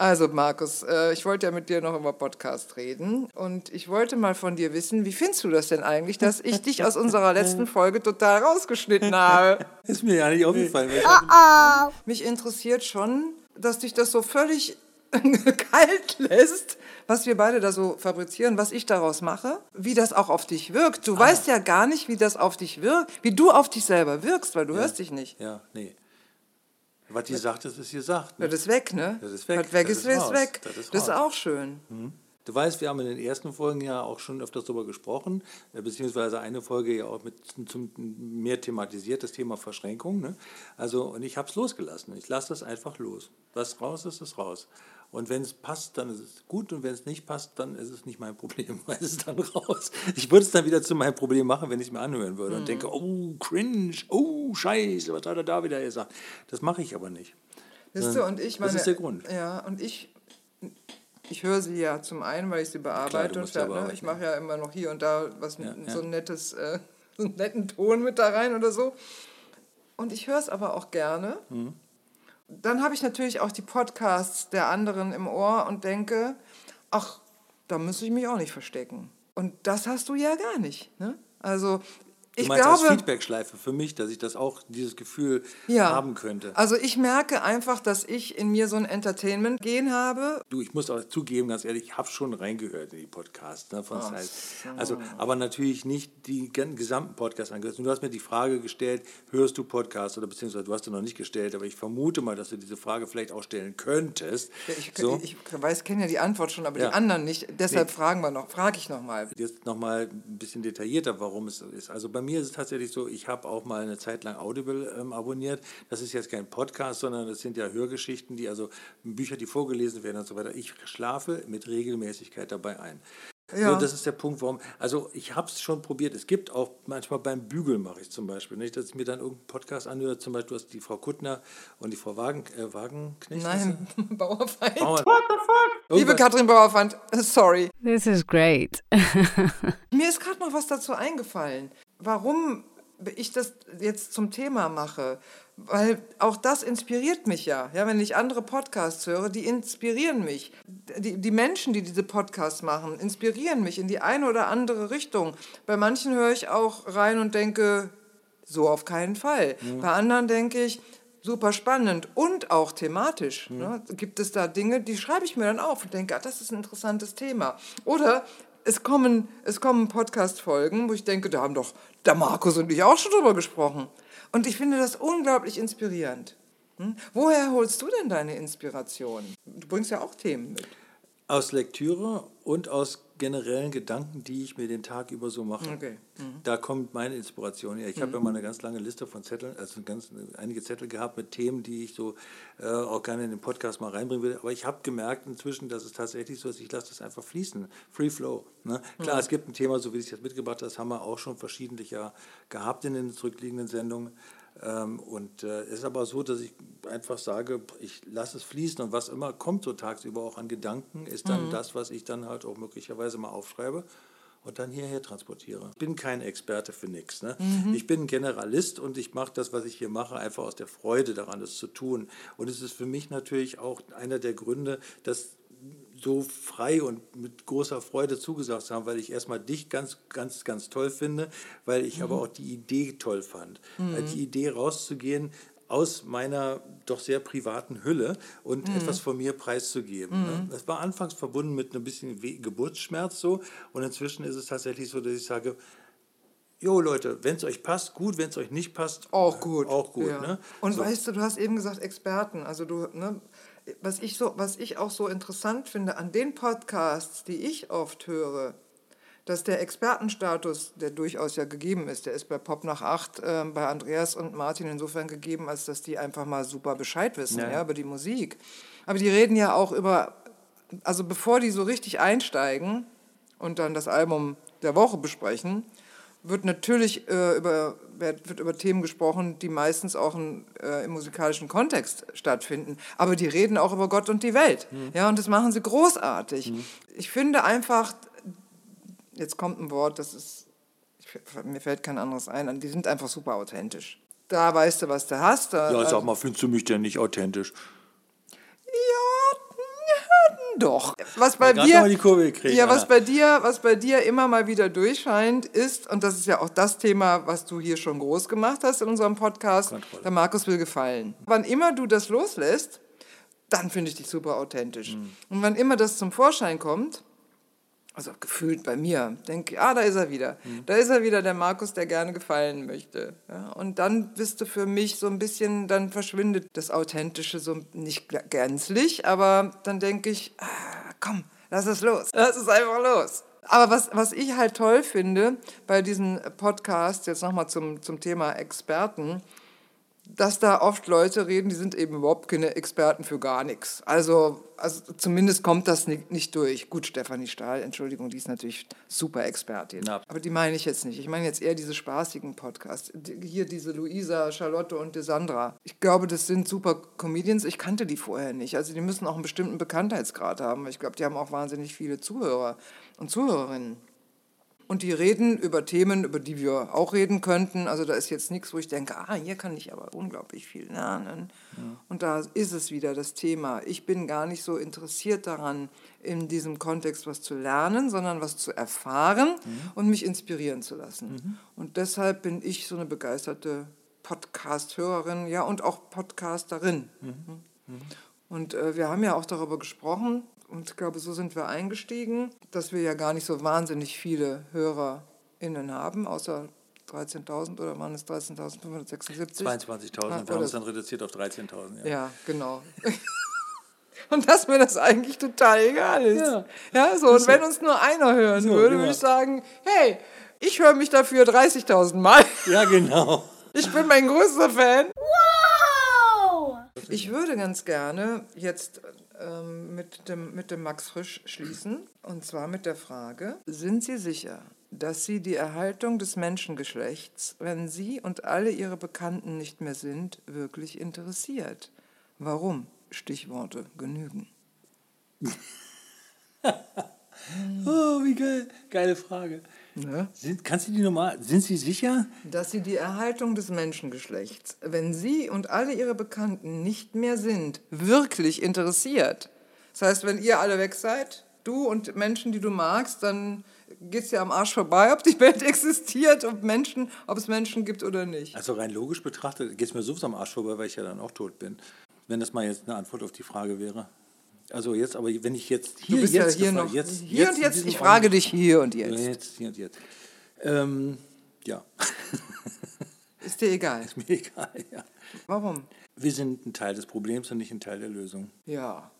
Also Markus, äh, ich wollte ja mit dir noch über Podcast reden und ich wollte mal von dir wissen, wie findest du das denn eigentlich, dass ich dich aus unserer letzten Folge total rausgeschnitten habe? Ist mir ja nicht aufgefallen. weil ich hab- Mich interessiert schon, dass dich das so völlig kalt lässt, was wir beide da so fabrizieren, was ich daraus mache, wie das auch auf dich wirkt. Du weißt ja gar nicht, wie das auf dich wirkt, wie du auf dich selber wirkst, weil du hörst dich nicht. Ja, nee. Was die sagt, das ist gesagt. Ne? Das ist weg, ne? Das ist weg. Was weg Das ist, ist ist weg. Das Das ist ist, raus. auch schön. Du weißt, wir haben in den ersten Folgen ja auch schon öfters darüber gesprochen, äh, beziehungsweise eine Folge ja auch mit zum, mehr thematisiert, das Thema Verschränkung. Ne? Also, und ich habe es losgelassen. Ich lasse das einfach los. Was raus ist, ist raus. Und wenn es passt, dann ist es gut. Und wenn es nicht passt, dann ist es nicht mein Problem. Weil es ist dann raus. Ich würde es dann wieder zu meinem Problem machen, wenn ich es mir anhören würde und denke, oh, cringe, oh, scheiße, was hat er da wieder gesagt? Das mache ich aber nicht. Wisst ihr, und ich meine, das ist der Grund. Ja, und ich, ich höre sie ja zum einen, weil ich sie bearbeite du und fer- ne, ich mache ja immer noch hier und da was Ja, so ja. ein nettes, äh, so einen netten Ton mit da rein oder so. Und ich höre es aber auch gerne. Mhm. Dann habe ich natürlich auch die Podcasts der anderen im Ohr und denke, ach, da muss ich mich auch nicht verstecken. Und das hast du ja gar nicht. Ne? Also ich meinst glaube, als Feedbackschleife für mich, dass ich das auch, dieses Gefühl ja. haben könnte. Also ich merke einfach, dass ich in mir so ein Entertainment-Gen habe. Du, ich muss auch zugeben, ganz ehrlich, ich habe schon reingehört in die Podcasts ne, von Ach Zeit. Also, aber natürlich nicht die gesamten Podcasts angehört. Und du hast mir die Frage gestellt, hörst du Podcasts oder beziehungsweise du hast du noch nicht gestellt, aber ich vermute mal, dass du diese Frage vielleicht auch stellen könntest. Ich, so, ich weiß, kenne ja die Antwort schon, aber Ja. die anderen nicht. Deshalb fragen wir noch, frage ich noch mal. jetzt nochmal ein bisschen detaillierter, warum es so ist. Also bei mir ist es tatsächlich so, ich habe auch mal eine Zeit lang Audible ähm, abonniert. Das ist jetzt kein Podcast, sondern das sind ja Hörgeschichten, die also Bücher, die vorgelesen werden und so weiter. Ich schlafe mit Regelmäßigkeit dabei ein. Ja. So, das ist der Punkt, warum. Also ich habe es schon probiert. Es gibt auch manchmal beim Bügeln mache ich zum Beispiel nicht, dass ich mir dann irgendeinen Podcast anhöre. Zum Beispiel du hast die Frau Kuttner und die Frau Wagen, äh, Wagenknecht. Nein, Bauerfeind. Bauer- Liebe Irgendwas- Katrin Bauerfeind, sorry. This is great. Mir ist gerade noch was dazu eingefallen. Warum ich das jetzt zum Thema mache? Weil auch das inspiriert mich ja. ja. Wenn ich andere Podcasts höre, die inspirieren mich. Die, die Menschen, die diese Podcasts machen, inspirieren mich in die eine oder andere Richtung. Bei manchen höre ich auch rein und denke, so auf keinen Fall. Bei anderen denke ich, super spannend und auch thematisch. Ne? Gibt es da Dinge, die schreibe ich mir dann auf und denke, ah, das ist ein interessantes Thema. Oder es kommen, es kommen Podcast-Folgen, wo ich denke, da haben doch der Markus und ich auch schon drüber gesprochen. Und ich finde das unglaublich inspirierend. Hm? Woher holst du denn deine Inspiration? Du bringst ja auch Themen mit. Aus Lektüre und aus generellen Gedanken, die ich mir den Tag über so mache. Okay. Da kommt meine Inspiration her. Ich habe ja mal eine ganz lange Liste von Zetteln, also ganz, einige Zettel gehabt mit Themen, die ich so äh, auch gerne in den Podcast mal reinbringen will. Aber ich habe gemerkt inzwischen, dass es tatsächlich so ist, ich lasse das einfach fließen. Free Flow. Ne? Klar, es gibt ein Thema, so wie ich es jetzt mitgebracht habe, das haben wir auch schon verschiedentlich ja gehabt in den zurückliegenden Sendungen. Ähm, und äh, es ist aber so, dass ich einfach sage, ich lasse es fließen und was immer kommt so tagsüber auch an Gedanken, ist dann das, was ich dann halt auch möglicherweise mal aufschreibe und dann hierher transportiere. Ich bin kein Experte für nichts. Ne? Ich bin ein Generalist und ich mache das, was ich hier mache, einfach aus der Freude daran, das zu tun. Und es ist für mich natürlich auch einer der Gründe, dass so frei und mit großer Freude zugesagt zu haben, weil ich erstmal dich ganz, ganz, ganz toll finde, weil ich aber auch die Idee toll fand. Äh, Die Idee rauszugehen aus meiner doch sehr privaten Hülle und etwas von mir preiszugeben. Ne? Das war anfangs verbunden mit ein bisschen Geburtsschmerz so und inzwischen ist es tatsächlich so, dass ich sage, Jo Leute, wenn es euch passt, gut, wenn es euch nicht passt, Auch gut. Auch gut. Ja. Ne? Und So. weißt du, du hast eben gesagt Experten. Also du, ne, was ich so, was ich auch so interessant finde an den Podcasts, die ich oft höre, dass der Expertenstatus, der durchaus ja gegeben ist, der ist bei Pop nach acht äh, bei Andreas und Martin insofern gegeben, als dass die einfach mal super Bescheid wissen Ja. ja. über die Musik. Aber die reden ja auch über, also bevor die so richtig einsteigen und dann das Album der Woche besprechen, wird natürlich äh, über, wird, über Themen gesprochen, die meistens auch in, äh, im musikalischen Kontext stattfinden. Aber die reden auch über Gott und die Welt. Ja, und das machen sie großartig. Ich finde einfach, jetzt kommt ein Wort, das ist, ich, mir fällt kein anderes ein, die sind einfach super authentisch. Da weißt du, was du hast. Da, Ja, sag mal, findest du mich denn nicht authentisch? Doch. Was bei dir, gekriegt, ja, was bei dir, was bei dir immer mal wieder durchscheint, ist und das ist ja auch das Thema, was du hier schon groß gemacht hast in unserem Podcast. Kontrolle. Der Markus will gefallen. Wann immer du das loslässt, dann finde ich dich super authentisch. Mhm. Und wann immer das zum Vorschein kommt, also gefühlt bei mir, denke ich, ah, da ist er wieder. Mhm. Da ist er wieder, der Markus, der gerne gefallen möchte. Ja, und dann bist du für mich so ein bisschen, dann verschwindet das Authentische so nicht gänzlich, aber dann denke ich, ah, komm, Lass es los. Lass es einfach los. Aber was, was ich halt toll finde bei diesen Podcasts, jetzt nochmal zum, zum Thema Experten, dass da oft Leute reden, die sind eben überhaupt keine Experten für gar nichts. Also, also zumindest kommt das nicht, nicht durch. Gut, Stefanie Stahl, Entschuldigung, die ist natürlich super Expertin. Na. Aber die meine ich jetzt nicht. Ich meine jetzt eher diese spaßigen Podcasts. Hier diese Luisa, Charlotte und die Sandra. Ich glaube, das sind super Comedians. Ich kannte die vorher nicht. Also die müssen auch einen bestimmten Bekanntheitsgrad haben. Ich glaube, die haben auch wahnsinnig viele Zuhörer und Zuhörerinnen. Und die reden über Themen, über die wir auch reden könnten. Also da ist jetzt nichts, wo ich denke, ah, hier kann ich aber unglaublich viel lernen. Und da ist es wieder das Thema. Ich bin gar nicht so interessiert daran, in diesem Kontext was zu lernen, sondern was zu erfahren und mich inspirieren zu lassen. Und deshalb bin ich so eine begeisterte Podcast-Hörerin, ja, und auch Podcasterin. Und äh, wir haben ja auch darüber gesprochen, und ich glaube, so sind wir eingestiegen, dass wir ja gar nicht so wahnsinnig viele HörerInnen haben, außer 13.000 oder waren es 13.576? 22.000. Ah, Wir haben uns dann reduziert auf 13.000. Ja. Ja, genau. und dass mir das eigentlich total egal ist. Ja. Ja, so. Und wenn uns nur einer hören So, würde, genau. würde ich sagen, hey, ich höre mich dafür 30.000 Mal. ja, genau. Ich bin mein größter Fan. Wow! Ich würde ganz gerne jetzt ähm, mit, dem, mit dem Max Frisch schließen. Und zwar mit der Frage, sind Sie sicher, dass Sie die Erhaltung des Menschengeschlechts, wenn Sie und alle Ihre Bekannten nicht mehr sind, wirklich interessiert? Warum? Stichworte genügen. Oh, wie geil. Geile Frage. Ne? Sind, kannst du die nochmal, sind Sie sicher? Dass Sie die Erhaltung des Menschengeschlechts, wenn Sie und alle Ihre Bekannten nicht mehr sind, wirklich interessiert. Das heißt, wenn ihr alle weg seid, du und Menschen, die du magst, dann geht es ja am Arsch vorbei, ob die Welt existiert, ob, Menschen, ob es Menschen gibt oder nicht. Also rein logisch betrachtet geht es mir sowieso am Arsch vorbei, weil ich ja dann auch tot bin. Wenn das mal jetzt eine Antwort auf die Frage wäre. Also jetzt, aber wenn ich jetzt hier, Du bist jetzt ja hier noch. jetzt, hier und in jetzt, ich frage Augenblick- dich hier und jetzt. Jetzt, hier und jetzt. Ähm, ja, Ist dir egal. ist mir egal. Ja. Warum? Wir sind ein Teil des Problems und nicht ein Teil der Lösung. Ja.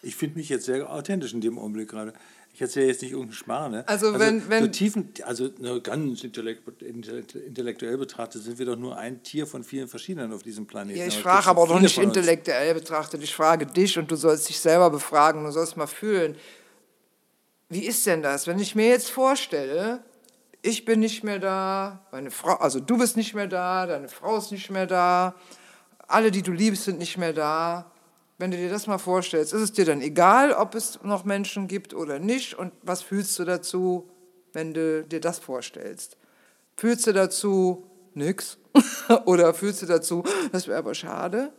Ich finde mich jetzt sehr authentisch in dem Augenblick gerade. Ich erzähle jetzt nicht irgendeinen Schmarrn. Ne? Also wenn- wenn- so tiefen, also ne, ganz intellekt, intellekt- intellektuell betrachtet sind wir doch nur ein Tier von vielen verschiedenen auf diesem Planeten. Ja, ich frage aber doch nicht intellektuell betrachtet. Ich frage dich und du sollst dich selber befragen. Du sollst mal fühlen. Wie ist denn das, wenn ich mir jetzt vorstelle, ich bin nicht mehr da, meine Frau, also du bist nicht mehr da, deine Frau ist nicht mehr da, alle, die du liebst, sind nicht mehr da. Wenn du dir das mal vorstellst, ist es dir dann egal, ob es noch Menschen gibt oder nicht? Und was fühlst du dazu, wenn du dir das vorstellst? Fühlst du dazu nix? Oder fühlst du dazu, das wäre aber schade?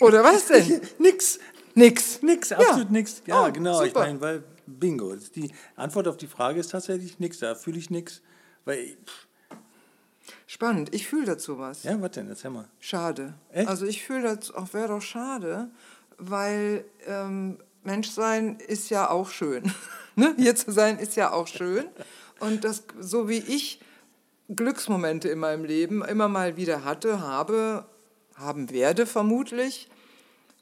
Oder was denn? Nix. Nix. Nix, absolut Ja. nix. Ja, Oh, genau. Ich super. meine, weil Bingo. Die Antwort auf die Frage ist tatsächlich nix. Da fühle ich nix. Weil, pff, Spannend. Ich fühle dazu was. ja, was denn? Erzähl mal. Schade. Echt? Also ich fühle das auch, wäre doch schade, weil ähm, Menschsein ist ja auch schön. ne? Hier zu sein ist ja auch schön. Und das, so wie ich Glücksmomente in meinem Leben immer mal wieder hatte, habe, haben werde vermutlich,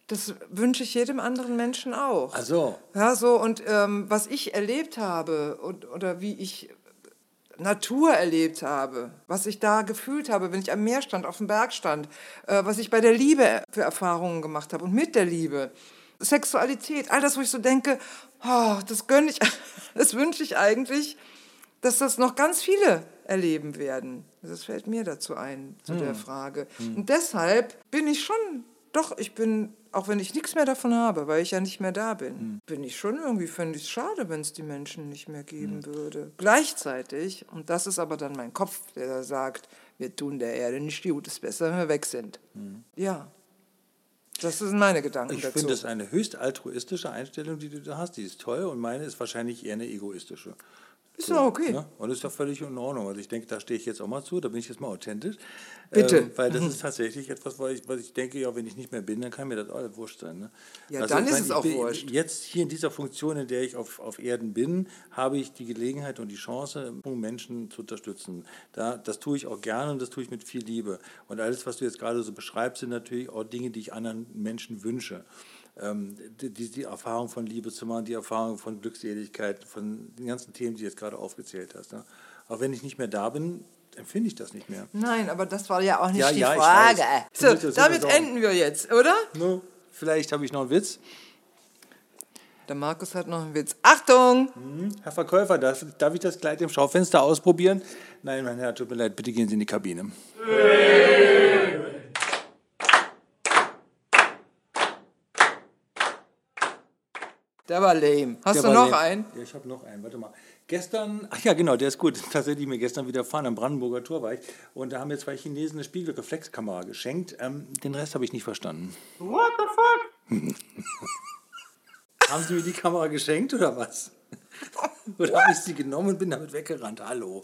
das wünsche ich jedem anderen Menschen auch. Also, Ja, so und ähm, was ich erlebt habe und, oder wie ich Natur erlebt habe, was ich da gefühlt habe, wenn ich am Meer stand, auf dem Berg stand, äh, was ich bei der Liebe für Erfahrungen gemacht habe und mit der Liebe, Sexualität, all das, wo ich so denke, oh, das gönne ich, das wünsche ich eigentlich, dass das noch ganz viele erleben werden. Das fällt mir dazu ein, zu der Frage. Und deshalb bin ich schon, doch, ich bin, auch wenn ich nichts mehr davon habe, weil ich ja nicht mehr da bin, bin ich schon irgendwie, fände ich es schade, wenn es die Menschen nicht mehr geben würde. Gleichzeitig, und das ist aber dann mein Kopf, der da sagt, wir tun der Erde nicht gut, es ist besser, wenn wir weg sind. Ja, das sind meine Gedanken ich dazu. finde das eine höchst altruistische Einstellung, die du da hast. Die ist toll und meine ist wahrscheinlich eher eine egoistische. Ist doch okay. Ne? Und ist doch völlig in Ordnung. Also ich denke, da stehe ich jetzt auch mal zu, da bin ich jetzt mal authentisch. Bitte. Ähm, weil das ist tatsächlich etwas, weil ich, weil ich denke, ja, wenn ich nicht mehr bin, dann kann mir das alles wurscht sein. Ne? Ja, dann ich ist meine, es auch wurscht. Jetzt hier in dieser Funktion, in der ich auf, auf Erden bin, habe ich die Gelegenheit und die Chance, Menschen zu unterstützen. Da, das tue ich auch gerne und das tue ich mit viel Liebe. Und alles, was du jetzt gerade so beschreibst, sind natürlich auch Dinge, die ich anderen Menschen wünsche. Ähm, die, die, Erfahrung von Liebe zu machen, die Erfahrung von Glückseligkeit, von den ganzen Themen, die du jetzt gerade aufgezählt hast. Ne? Auch wenn ich nicht mehr da bin, empfinde ich das nicht mehr. Nein, aber das war ja auch nicht Ja, die ja, Frage. So, damit enden wir jetzt, oder? No, vielleicht habe ich noch einen Witz. Der Markus hat noch einen Witz. Achtung! Herr Verkäufer, darf, darf ich das Kleid im Schaufenster ausprobieren? Nein, mein Herr, tut mir leid, bitte gehen Sie in die Kabine. Der war lame. Hast Der du noch lame. einen? Ja, ich habe noch einen. Warte mal. Gestern, ach ja, genau, der ist gut. Tatsächlich mir gestern widerfahren. Am Brandenburger Tor war ich. Und da haben mir zwei Chinesen eine Spiegelreflexkamera geschenkt. Ähm, den Rest habe ich nicht verstanden. What the fuck? Haben Sie mir die Kamera geschenkt oder was? Oder habe ich sie genommen und bin damit weggerannt? Hallo.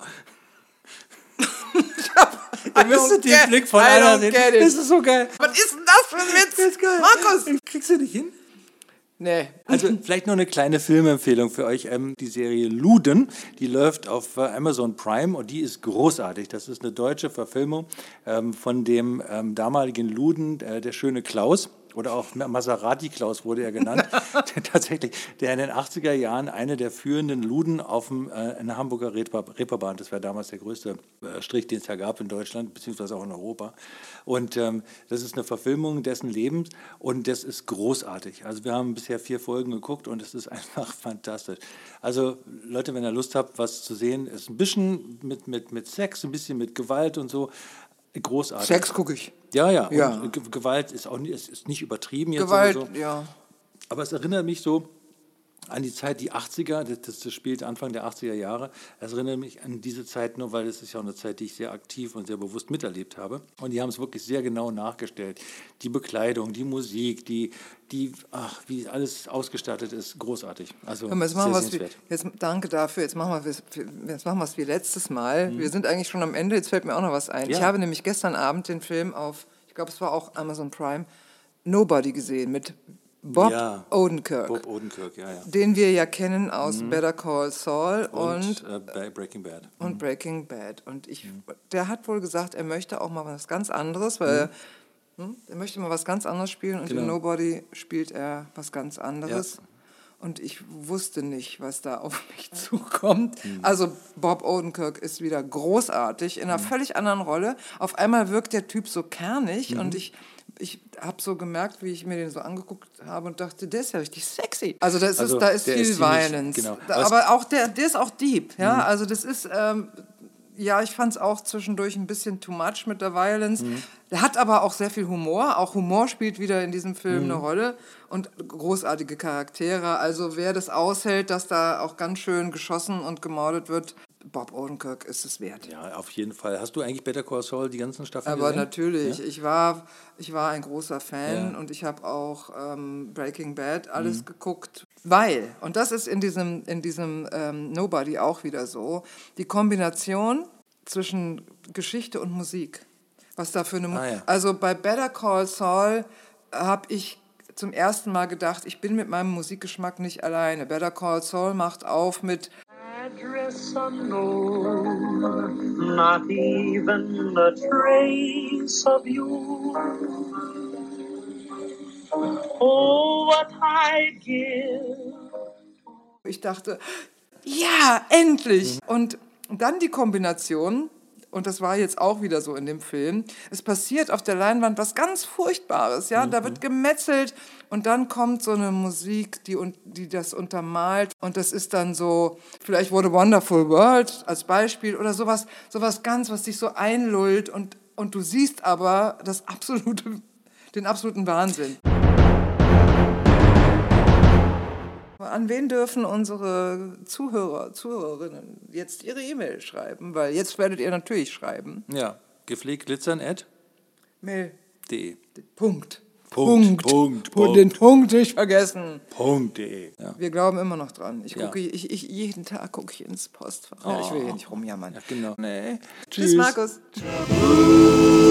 Ihr müsstet den Blick von I einer sehen. Das ist so geil. Was ist denn das für ein Witz? Das ist geil. Markus! Kriegst du nicht hin? Nee. Also vielleicht noch eine kleine Filmempfehlung für euch. Ähm, die Serie Luden, die läuft auf äh, Amazon Prime und die ist großartig. Das ist eine deutsche Verfilmung ähm, von dem ähm, damaligen Luden, äh, der schöne Klaus. Oder auch Maserati Klaus wurde er genannt. der, tatsächlich, der in den 80er Jahren eine der führenden Luden auf dem, äh, in der Hamburger Reeper- Reeperbahn, das war damals der größte äh, Strich, den es ja gab in Deutschland, beziehungsweise auch in Europa. Und ähm, das ist eine Verfilmung dessen Lebens und das ist großartig. Also wir haben bisher vier Folgen geguckt und es ist einfach fantastisch. Also Leute, wenn ihr Lust habt, was zu sehen, ist ein bisschen mit, mit, mit Sex, ein bisschen mit Gewalt und so. Großartig. Sex gucke ich. Ja, ja. Ja. Gewalt ist auch nicht, ist, ist nicht übertrieben jetzt Gewalt, so. ja. Aber es erinnert mich so an die Zeit, die 80er, das, das, das spielt Anfang der 80er Jahre. Es erinnert mich an diese Zeit nur, weil es ist ja auch eine Zeit, die ich sehr aktiv und sehr bewusst miterlebt habe. Und die haben es wirklich sehr genau nachgestellt. Die Bekleidung, die Musik, die, die ach, wie alles ausgestattet ist, großartig. Also jetzt sehr machen wir's wie, jetzt, danke dafür. Jetzt machen wir es jetzt machen wir's wie letztes Mal. Mhm. Wir sind eigentlich schon am Ende. Jetzt fällt mir auch noch was ein. Ich Ja. habe nämlich gestern Abend den Film auf, ich glaube, es war auch Amazon Prime, Nobody gesehen mit Bob Ja. Odenkirk, Bob Odenkirk, ja, ja. den wir ja kennen aus Better Call Saul und, Und, äh, Breaking Bad. und Breaking Bad. Und ich, der hat wohl gesagt, er möchte auch mal was ganz anderes, Mhm. weil hm, er möchte mal was ganz anderes spielen und in Genau. Nobody spielt er was ganz anderes. Und ich wusste nicht, was da auf mich zukommt. Mhm. Also Bob Odenkirk ist wieder großartig in einer völlig anderen Rolle. Auf einmal wirkt der Typ so kernig Mhm. und ich, ich habe so gemerkt, wie ich mir den so angeguckt habe und dachte, der ist ja richtig sexy. Also, das Also, ist, da ist viel ist Violence. genau. Aber auch der, der ist auch deep. Ja? Also das ist... Ähm, ja, ich fand es auch zwischendurch ein bisschen too much mit der Violence. Der hat aber auch sehr viel Humor. Auch Humor spielt wieder in diesem Film eine Rolle. Und großartige Charaktere. Also wer das aushält, dass da auch ganz schön geschossen und gemordet wird, Bob Odenkirk ist es wert. Ja, auf jeden Fall. Hast du eigentlich Better Call Saul die ganzen Staffeln Aber gesehen? natürlich, ich, war, ich war ein großer Fan Ja. und ich habe auch ähm, Breaking Bad alles geguckt, weil, und das ist in diesem, in diesem ähm, Nobody auch wieder so, die Kombination zwischen Geschichte und Musik. Was da für eine Ah, ja. Also bei Better Call Saul habe ich zum ersten Mal gedacht, ich bin mit meinem Musikgeschmack nicht alleine. Better Call Saul macht auf mit Address unknown, not even a trace of you. Oh, what I'd give Ich dachte, ja, endlich! Und dann die Kombination, und das war jetzt auch wieder so in dem Film, es passiert auf der Leinwand was ganz Furchtbares, ja, da wird gemetzelt und dann kommt so eine Musik, die, die das untermalt und das ist dann so, vielleicht wurde Wonderful World als Beispiel oder sowas, sowas ganz, was dich so einlullt und, und du siehst aber das absolute, den absoluten Wahnsinn. An wen dürfen unsere Zuhörer, Zuhörerinnen jetzt ihre E-Mail schreiben? Weil jetzt werdet ihr natürlich schreiben. Ja, gepflegt glitzern at Mail. de. Punkt. Punkt, Punkt, Und den Punkt nicht vergessen. Punkt.de. Ja. Wir glauben immer noch dran. Ich Ja. gucke, ich, ich, jeden Tag gucke ich ins Postfach. Ja, ich will hier nicht rumjammern. ja, genau. Nee. Tschüss, Markus. Tschüss.